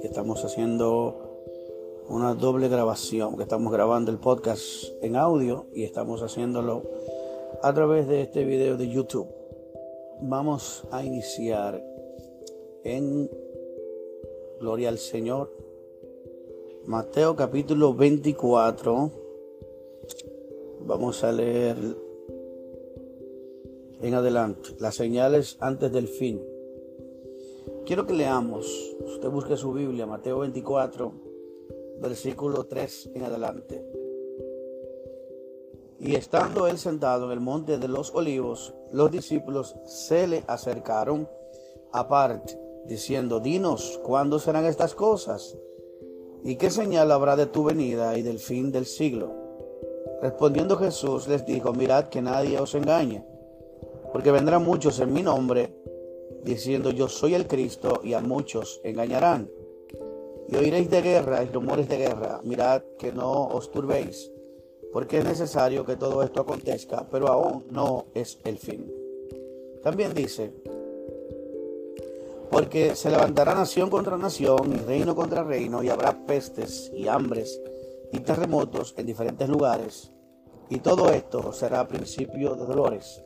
que estamos haciendo una doble grabación, que estamos grabando el podcast en audio y estamos haciéndolo a través de este video de YouTube. Vamos a iniciar en Gloria al Señor. Mateo capítulo 24. Vamos a leer en adelante las señales antes del fin. Quiero que leamos, usted busque su Biblia, Mateo 24, versículo 3 en adelante. Y estando él sentado en el monte de los olivos, los discípulos se le acercaron aparte, diciendo, dinos, ¿cuándo serán estas cosas? ¿Y qué señal habrá de tu venida y del fin del siglo? Respondiendo Jesús les dijo, mirad que nadie os engañe, porque vendrán muchos en mi nombre diciendo yo soy el Cristo y a muchos engañarán. Y oiréis de guerra y rumores de guerra. Mirad que no os turbéis, porque es necesario que todo esto acontezca, pero aún no es el fin. También dice, porque se levantará nación contra nación y reino contra reino y habrá pestes y hambres y terremotos en diferentes lugares. Y todo esto será principio de dolores.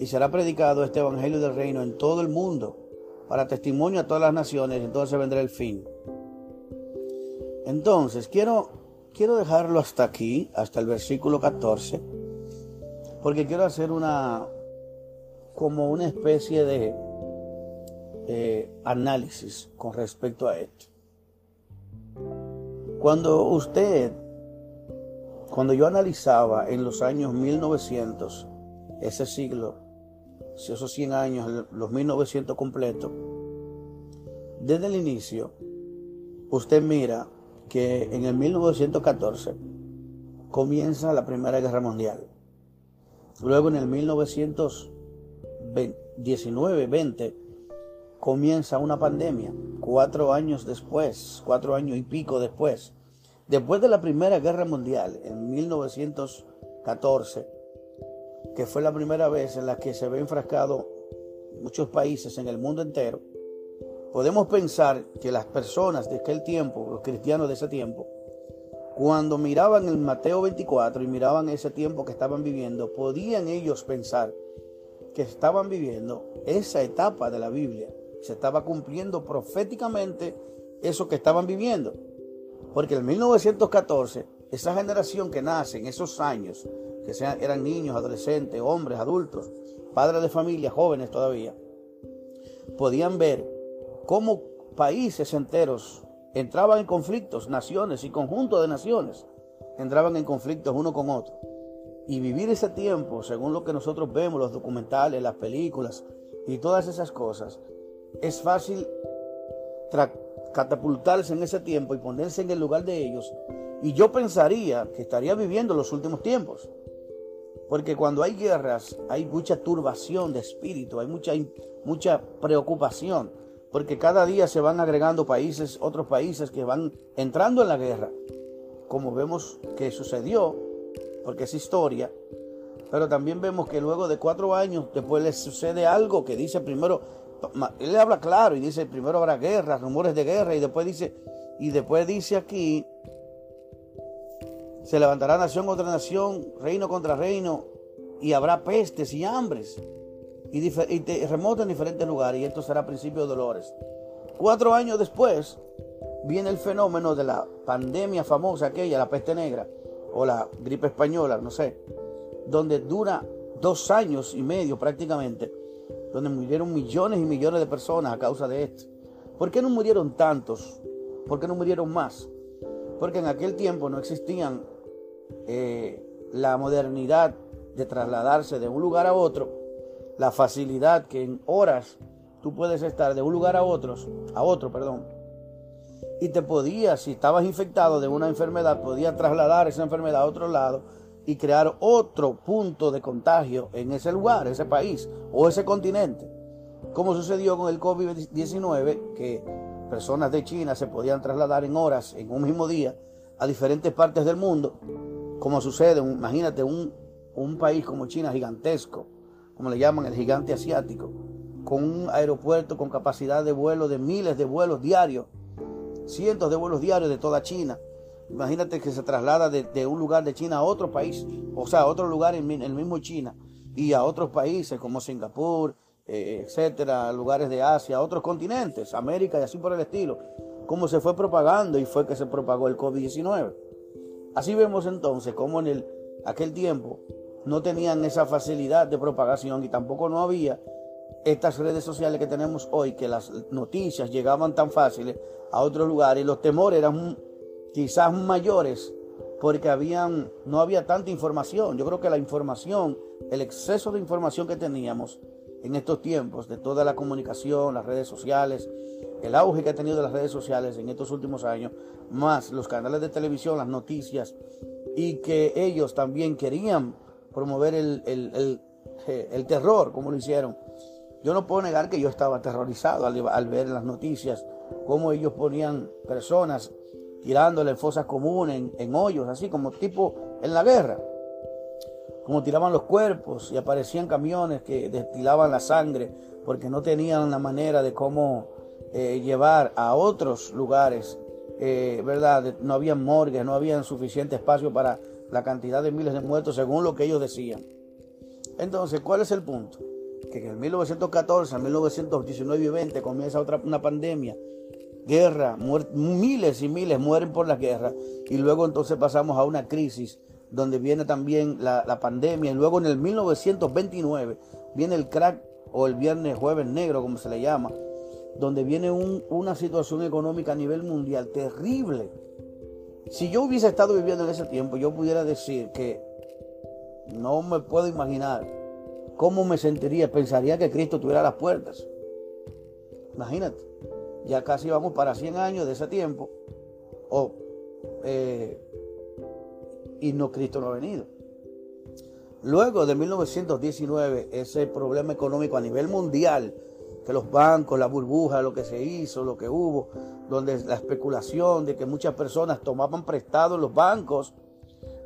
y será predicado este Evangelio del Reino en todo el mundo para testimonio a todas las naciones, entonces vendrá el fin. Entonces, quiero, quiero dejarlo hasta aquí, hasta el versículo 14, porque quiero hacer una, como una especie de análisis con respecto a esto. Cuando usted, cuando yo analizaba en los años 1900, ese siglo, si esos 100 años, los 1900 completos, desde el inicio, usted mira que en el 1914 comienza la Primera Guerra Mundial. Luego en el 1919-20 comienza una pandemia. Cuatro años después, cuatro años y pico después, después de la Primera Guerra Mundial, en 1914, que fue la primera vez en la que se ve enfrascado muchos países en el mundo entero, podemos pensar que las personas de aquel tiempo, los cristianos de ese tiempo, cuando miraban el Mateo 24 y miraban ese tiempo que estaban viviendo, podían ellos pensar que estaban viviendo esa etapa de la Biblia. Se estaba cumpliendo proféticamente eso que estaban viviendo. Porque en 1914, esa generación que nace en esos años, que sean, eran niños, adolescentes, hombres, adultos, padres de familia, jóvenes todavía, podían ver cómo países enteros entraban en conflictos, naciones y conjuntos de naciones entraban en conflictos uno con otro. Y vivir ese tiempo, según lo que nosotros vemos, los documentales, las películas y todas esas cosas, es fácil catapultarse en ese tiempo y ponerse en el lugar de ellos. Y yo pensaría que estaría viviendo los últimos tiempos. Porque cuando hay guerras hay mucha turbación de espíritu, hay mucha, mucha preocupación, porque cada día se van agregando países, otros países que van entrando en la guerra, como vemos que sucedió, porque es historia, pero también vemos que luego de cuatro años después le sucede algo que dice primero, él habla claro y dice primero habrá guerra, rumores de guerra y después dice, y después dice aquí se levantará nación contra nación, reino contra reino, y habrá pestes y hambres y, terremotos en diferentes lugares, y esto será principio de dolores. Cuatro años después viene el fenómeno de la pandemia famosa aquella, la peste negra, o la gripe española, no sé, donde dura dos años y medio prácticamente, donde murieron millones y millones de personas a causa de esto. ¿Por qué no murieron tantos? ¿Por qué no murieron más? Porque en aquel tiempo no existían eh, la modernidad de trasladarse de un lugar a otro, la facilidad que en horas tú puedes estar de un lugar a otro, a otro, perdón. y te podías, si estabas infectado de una enfermedad, podías trasladar esa enfermedad a otro lado y crear otro punto de contagio en ese lugar, ese país o ese continente. Como sucedió con el COVID-19, que personas de China se podían trasladar en horas, en un mismo día, a diferentes partes del mundo, como sucede, imagínate, un, un país como China gigantesco, como le llaman el gigante asiático, con un aeropuerto con capacidad de vuelo de miles de vuelos diarios, cientos de vuelos diarios de toda China. Imagínate que se traslada de, un lugar de China a otro país, o sea, a otro lugar en, el mismo China y a otros países como Singapur, eh, etcétera, lugares de Asia, otros continentes, América y así por el estilo. Cómo se fue propagando y fue que se propagó el COVID-19. Así vemos entonces cómo en el, aquel tiempo no tenían esa facilidad de propagación y tampoco no había estas redes sociales que tenemos hoy, que las noticias llegaban tan fáciles a otros lugares y los temores eran quizás mayores porque no había tanta información. Yo creo que la información, el exceso de información que teníamos en estos tiempos, de toda la comunicación, las redes sociales, el auge que ha tenido las redes sociales en estos últimos años, más los canales de televisión, las noticias, y que ellos también querían promover el, el, terror, como lo hicieron. Yo no puedo negar que yo estaba aterrorizado al, ver las noticias, cómo ellos ponían personas tirándole fosas comunes, en, hoyos, así como tipo en la guerra. Como tiraban los cuerpos y aparecían camiones que destilaban la sangre porque no tenían la manera de cómo eh, llevar a otros lugares, eh, ¿verdad? No había morgues, no había suficiente espacio para la cantidad de miles de muertos según lo que ellos decían. Entonces, ¿cuál es el punto? Que en 1914, 1919 y 20 comienza otra una pandemia guerra, miles y miles mueren por la guerra y luego entonces pasamos a una crisis donde viene también la, pandemia y luego en el 1929 viene el crack o el viernes jueves negro como se le llama, donde viene una situación económica a nivel mundial terrible. Si yo hubiese estado viviendo en ese tiempo, yo pudiera decir que no me puedo imaginar cómo me sentiría, pensaría que Cristo tuviera las puertas. Imagínate. Ya casi vamos para 100 años de ese tiempo. Eh, y no Cristo no ha venido. Luego de 1919, ese problema económico a nivel mundial, que los bancos, la burbuja, lo que se hizo, lo que hubo, donde la especulación de que muchas personas tomaban prestado los bancos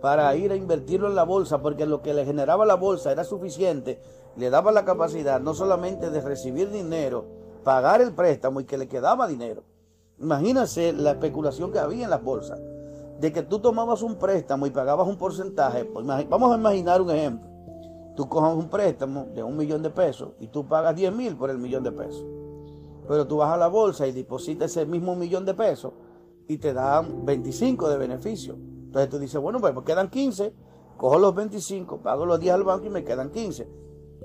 para ir a invertirlo en la bolsa, porque lo que le generaba la bolsa era suficiente, le daba la capacidad no solamente de recibir dinero, pagar el préstamo y que le quedaba dinero. Imagínense la especulación que había en las bolsas. De que tú tomabas un préstamo y pagabas un porcentaje. Pues, vamos a imaginar un ejemplo. Tú cojas un préstamo de un millón de pesos y tú pagas 10 mil por el millón de pesos. Pero tú vas a la bolsa y depositas ese mismo millón de pesos y te dan 25 de beneficio. Entonces tú dices, bueno, pues, pues quedan 15, cojo los 25, pago los 10 al banco y me quedan 15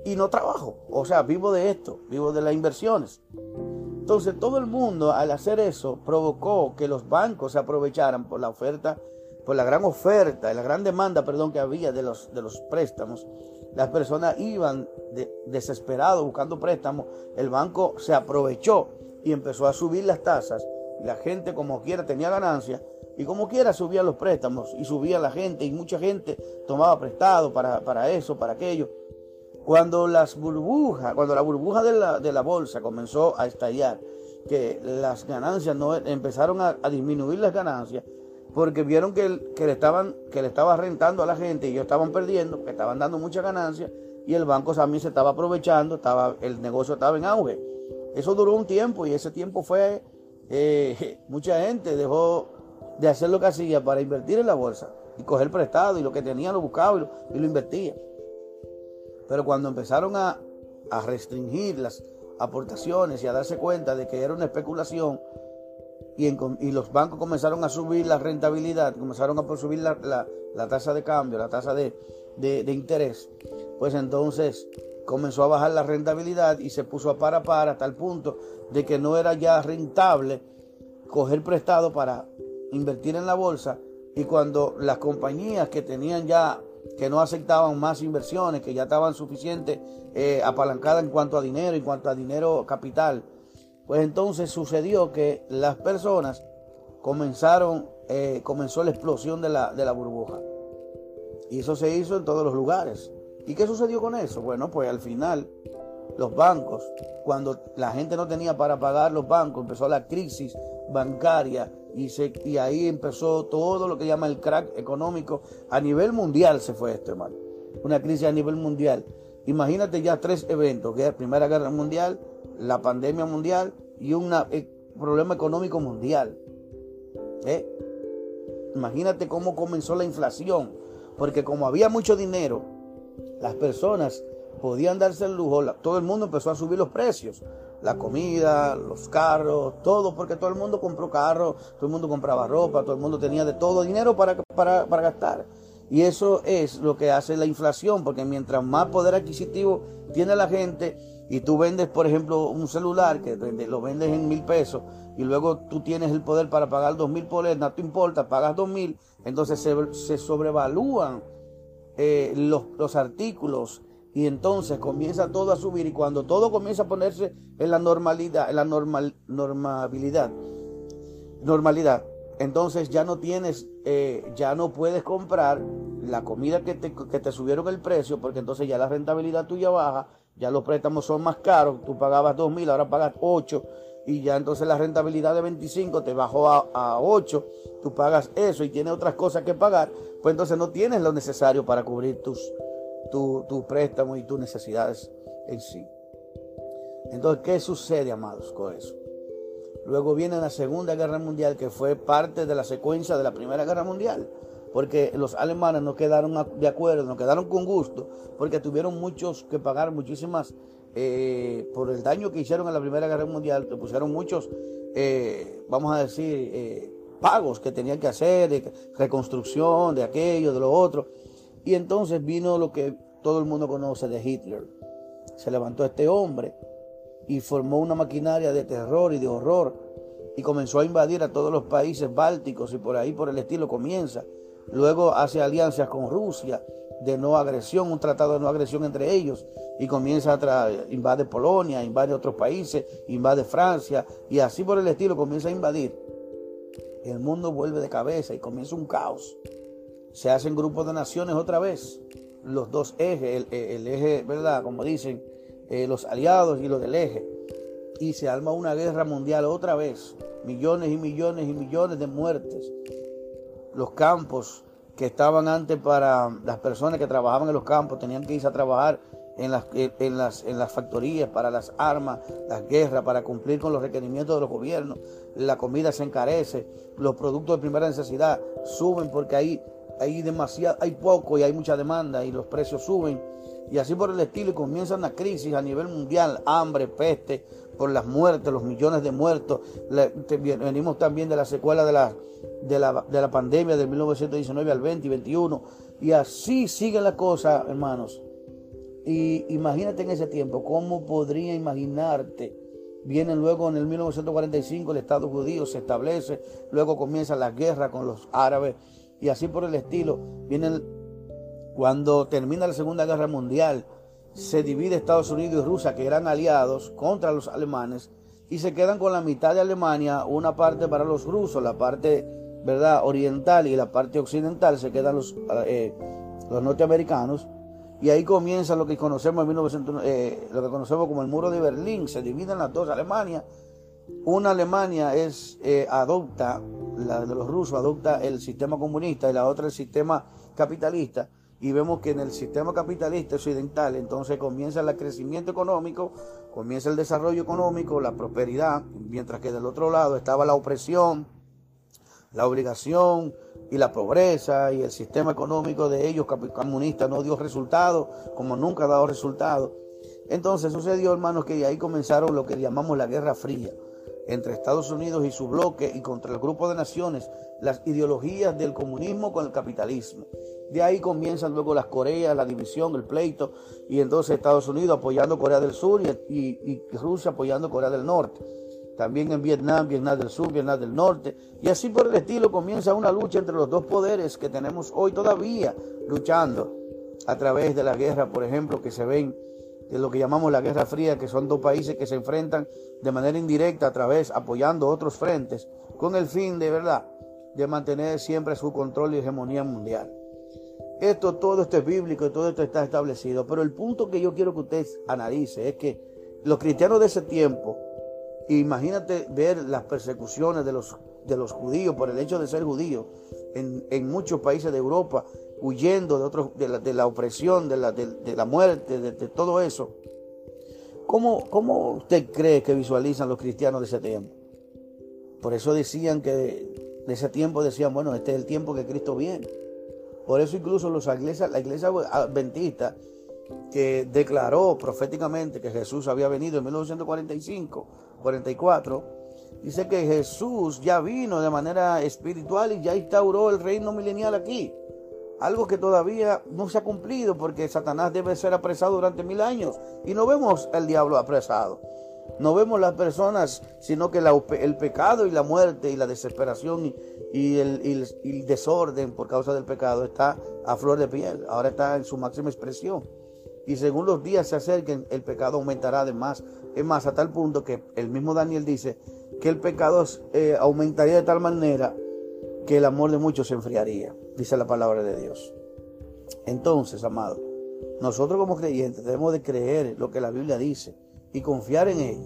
y no trabajo. O sea, vivo de esto, vivo de las inversiones. Entonces todo el mundo al hacer eso provocó que los bancos se aprovecharan por la oferta, por la gran oferta, la gran demanda, perdón, que había de los, de los préstamos. Las personas iban desesperados buscando préstamos. El banco se aprovechó y empezó a subir las tasas. La gente como quiera tenía ganancias y como quiera subía los préstamos y subía la gente y mucha gente tomaba prestado para, para eso, para aquello. Cuando las burbujas, cuando la burbuja de la, de la bolsa comenzó a estallar, que las ganancias no empezaron a, disminuir las ganancias, porque vieron que, le estaban, que le estaba rentando a la gente y ellos estaban perdiendo, que estaban dando muchas ganancias, y el banco también se estaba aprovechando, estaba, el negocio estaba en auge. Eso duró un tiempo y ese tiempo fue, eh, mucha gente dejó de hacer lo que hacía para invertir en la bolsa y coger prestado y lo que tenía lo buscaba y lo, y lo invertía. Pero cuando empezaron a, restringir las aportaciones y a darse cuenta de que era una especulación y, los bancos comenzaron a subir la rentabilidad, comenzaron a subir la, tasa de cambio, la tasa de, de, interés, pues entonces comenzó a bajar la rentabilidad y se puso a par a par hasta el punto de que no era ya rentable coger prestado para invertir en la bolsa y cuando las compañías que tenían ya que no aceptaban más inversiones, que ya estaban suficientes eh, apalancadas en cuanto a dinero, en cuanto a dinero capital. Pues entonces sucedió que las personas comenzaron, eh, comenzó la explosión de la, de la burbuja. Y eso se hizo en todos los lugares. ¿Y qué sucedió con eso? Bueno, pues al final los bancos, cuando la gente no tenía para pagar los bancos, empezó la crisis bancaria y, se, y ahí empezó todo lo que llama el crack económico. A nivel mundial se fue esto, hermano. Una crisis a nivel mundial. Imagínate ya tres eventos, que es la Primera Guerra Mundial, la pandemia mundial y un eh, problema económico mundial. ¿Eh? Imagínate cómo comenzó la inflación, porque como había mucho dinero, las personas podían darse el lujo, todo el mundo empezó a subir los precios, la comida, los carros, todo, porque todo el mundo compró carros, todo el mundo compraba ropa, todo el mundo tenía de todo dinero para, para, para gastar. Y eso es lo que hace la inflación, porque mientras más poder adquisitivo tiene la gente, y tú vendes, por ejemplo, un celular que lo vendes en mil pesos y luego tú tienes el poder para pagar dos mil por él, no te importa, pagas dos mil, entonces se, sobrevalúan eh, los, artículos y entonces comienza todo a subir y cuando todo comienza a ponerse en la normalidad, en la normal, normabilidad, normalidad, entonces ya no tienes, eh, ya no puedes comprar la comida que te, que te subieron el precio porque entonces ya la rentabilidad tuya baja ya los préstamos son más caros, tú pagabas 2 mil, ahora pagas 8 y ya entonces la rentabilidad de 25 te bajó a, a 8, tú pagas eso y tienes otras cosas que pagar, pues entonces no tienes lo necesario para cubrir tus, tu, tu préstamos y tus necesidades en sí. Entonces, ¿qué sucede, amados, con eso? Luego viene la Segunda Guerra Mundial, que fue parte de la secuencia de la Primera Guerra Mundial porque los alemanes no quedaron de acuerdo, no quedaron con gusto, porque tuvieron muchos que pagar muchísimas, eh, por el daño que hicieron en la Primera Guerra Mundial, te pusieron muchos, eh, vamos a decir, eh, pagos que tenían que hacer, de reconstrucción, de aquello, de lo otro. Y entonces vino lo que todo el mundo conoce de Hitler. Se levantó este hombre y formó una maquinaria de terror y de horror y comenzó a invadir a todos los países bálticos y por ahí por el estilo comienza Luego hace alianzas con Rusia de no agresión, un tratado de no agresión entre ellos, y comienza a invade Polonia, invade otros países, invade Francia, y así por el estilo comienza a invadir. El mundo vuelve de cabeza y comienza un caos. Se hacen grupos de naciones otra vez, los dos ejes, el, eje, ¿verdad? Como dicen, eh, los aliados y los del eje. Y se arma una guerra mundial otra vez, millones y millones y millones de muertes los campos que estaban antes para las personas que trabajaban en los campos, tenían que irse a trabajar en las, en las, en las factorías para las armas, las guerras, para cumplir con los requerimientos de los gobiernos. La comida se encarece, los productos de primera necesidad suben porque hay, hay demasiado, hay poco y hay mucha demanda y los precios suben. Y así por el estilo y comienza una crisis a nivel mundial, hambre, peste, por las muertes, los millones de muertos. venimos también de la secuela de la, de la, de la pandemia de 1919 al 20 y 21. Y así siguen las cosas, hermanos. Y imagínate en ese tiempo, ¿cómo podría imaginarte? Vienen luego en el 1945 el Estado judío se establece, luego comienza la guerra con los árabes y así por el estilo. Vienen cuando termina la Segunda Guerra Mundial, se divide Estados Unidos y Rusia, que eran aliados contra los alemanes, y se quedan con la mitad de Alemania, una parte para los rusos, la parte verdad oriental y la parte occidental se quedan los, eh, los norteamericanos, y ahí comienza lo que conocemos en 1900, eh, lo que conocemos como el muro de Berlín, se dividen las dos Alemanias. Una Alemania es eh, adopta, la de los rusos adopta el sistema comunista y la otra el sistema capitalista y vemos que en el sistema capitalista occidental entonces comienza el crecimiento económico, comienza el desarrollo económico, la prosperidad, mientras que del otro lado estaba la opresión, la obligación y la pobreza y el sistema económico de ellos comunistas no dio resultado como nunca ha dado resultado. Entonces sucedió, hermanos, que ahí comenzaron lo que llamamos la Guerra Fría entre Estados Unidos y su bloque y contra el grupo de naciones las ideologías del comunismo con el capitalismo. De ahí comienzan luego las Coreas, la división, el pleito, y entonces Estados Unidos apoyando Corea del Sur y, Rusia apoyando Corea del Norte. También en Vietnam, Vietnam del Sur, Vietnam del Norte. Y así por el estilo comienza una lucha entre los dos poderes que tenemos hoy todavía luchando a través de la guerra, por ejemplo, que se ven de lo que llamamos la Guerra Fría, que son dos países que se enfrentan de manera indirecta a través, apoyando otros frentes, con el fin de verdad de mantener siempre su control y hegemonía mundial. Esto, todo esto es bíblico y todo esto está establecido. Pero el punto que yo quiero que usted analice es que los cristianos de ese tiempo, imagínate ver las persecuciones de los, de los judíos por el hecho de ser judíos en, muchos países de Europa, huyendo de, otros, de, la, opresión, de la, de, la muerte, de, todo eso. ¿Cómo, ¿Cómo usted cree que visualizan los cristianos de ese tiempo? Por eso decían que de ese tiempo decían, bueno, este es el tiempo que Cristo viene. Por eso incluso los la iglesia adventista que declaró proféticamente que Jesús había venido en 1945, 44, dice que Jesús ya vino de manera espiritual y ya instauró el reino milenial aquí. Algo que todavía no se ha cumplido porque Satanás debe ser apresado durante mil años y no vemos al diablo apresado. No vemos las personas, sino que el pecado y la muerte y la desesperación y, el, desorden por causa del pecado está a flor de piel. Ahora está en su máxima expresión. Y según los días se acerquen, el pecado aumentará de más. Es más, a tal punto que el mismo Daniel dice que el pecado eh, aumentaría de tal manera que el amor de muchos se enfriaría, dice la palabra de Dios. Entonces, amado, nosotros como creyentes debemos de creer lo que la Biblia dice y confiar en Él.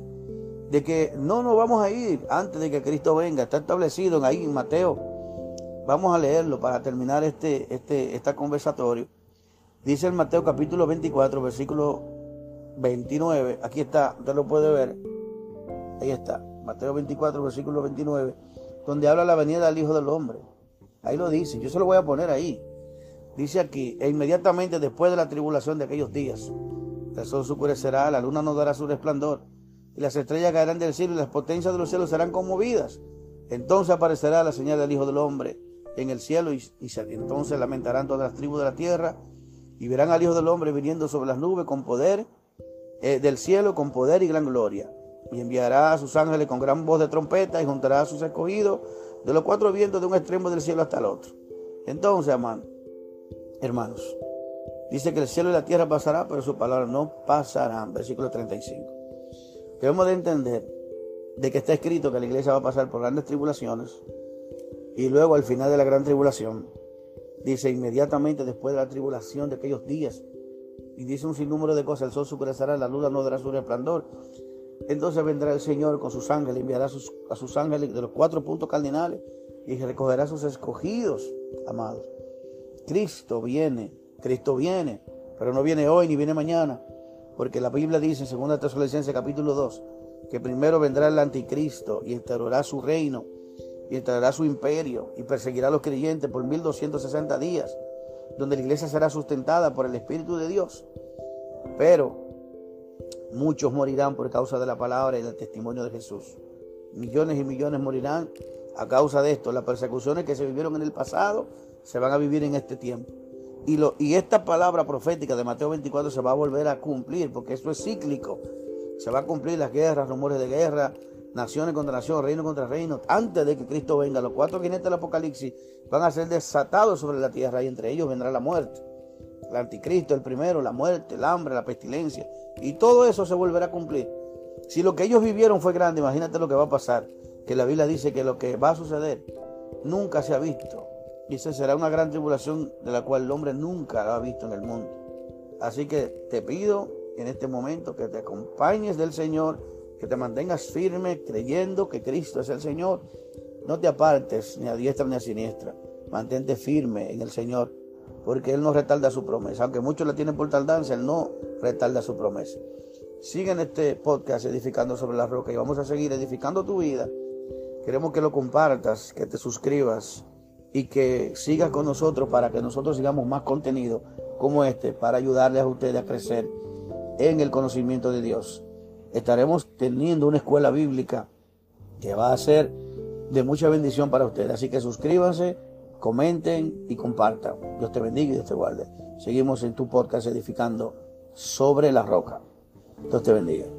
De que no nos vamos a ir antes de que Cristo venga. Está establecido ahí en Mateo. Vamos a leerlo para terminar este, este, este conversatorio. Dice el Mateo capítulo 24, versículo 29. Aquí está, usted lo puede ver. Ahí está. Mateo 24, versículo 29. Donde habla la venida del Hijo del Hombre. Ahí lo dice. Yo se lo voy a poner ahí. Dice aquí, e inmediatamente después de la tribulación de aquellos días el sol se la luna no dará su resplandor, y las estrellas caerán del cielo y las potencias de los cielos serán conmovidas. Entonces aparecerá la señal del Hijo del Hombre en el cielo y, entonces lamentarán todas las tribus de la tierra y verán al Hijo del Hombre viniendo sobre las nubes con poder eh, del cielo, con poder y gran gloria. Y enviará a sus ángeles con gran voz de trompeta y juntará a sus escogidos de los cuatro vientos de un extremo del cielo hasta el otro. Entonces, hermanos, Dice que el cielo y la tierra pasará, pero su palabra no pasarán. Versículo 35. Debemos de entender de que está escrito que la iglesia va a pasar por grandes tribulaciones y luego al final de la gran tribulación, dice inmediatamente después de la tribulación de aquellos días, y dice un sinnúmero de cosas, el sol superará, la luna no dará su resplandor. Entonces vendrá el Señor con sus ángeles, enviará a sus, a sus ángeles de los cuatro puntos cardinales y recogerá a sus escogidos, amados. Cristo viene Cristo viene, pero no viene hoy ni viene mañana, porque la Biblia dice en 2 Tesalonicenses capítulo 2 que primero vendrá el anticristo y instaurará su reino y instaurará su imperio y perseguirá a los creyentes por 1260 días, donde la iglesia será sustentada por el Espíritu de Dios. Pero muchos morirán por causa de la palabra y del testimonio de Jesús. Millones y millones morirán a causa de esto. Las persecuciones que se vivieron en el pasado se van a vivir en este tiempo. Y, esta palabra profética de Mateo 24 se va a volver a cumplir, porque esto es cíclico. Se va a cumplir las guerras, rumores de guerra, naciones contra naciones, reino contra reino, antes de que Cristo venga. Los cuatro jinetes del Apocalipsis van a ser desatados sobre la tierra y entre ellos vendrá la muerte. El anticristo, el primero, la muerte, el hambre, la pestilencia. Y todo eso se volverá a cumplir. Si lo que ellos vivieron fue grande, imagínate lo que va a pasar. Que la Biblia dice que lo que va a suceder nunca se ha visto y esa será una gran tribulación de la cual el hombre nunca ha visto en el mundo. Así que te pido en este momento que te acompañes del Señor, que te mantengas firme creyendo que Cristo es el Señor. No te apartes ni a diestra ni a siniestra. Mantente firme en el Señor, porque Él no retarda su promesa. Aunque muchos la tienen por tardanza, Él no retarda su promesa. Sigue en este podcast edificando sobre la roca y vamos a seguir edificando tu vida. Queremos que lo compartas, que te suscribas y que siga con nosotros para que nosotros sigamos más contenido como este para ayudarles a ustedes a crecer en el conocimiento de Dios. Estaremos teniendo una escuela bíblica que va a ser de mucha bendición para ustedes. Así que suscríbanse, comenten y compartan. Dios te bendiga y Dios te guarde. Seguimos en tu podcast edificando sobre la roca. Dios te bendiga.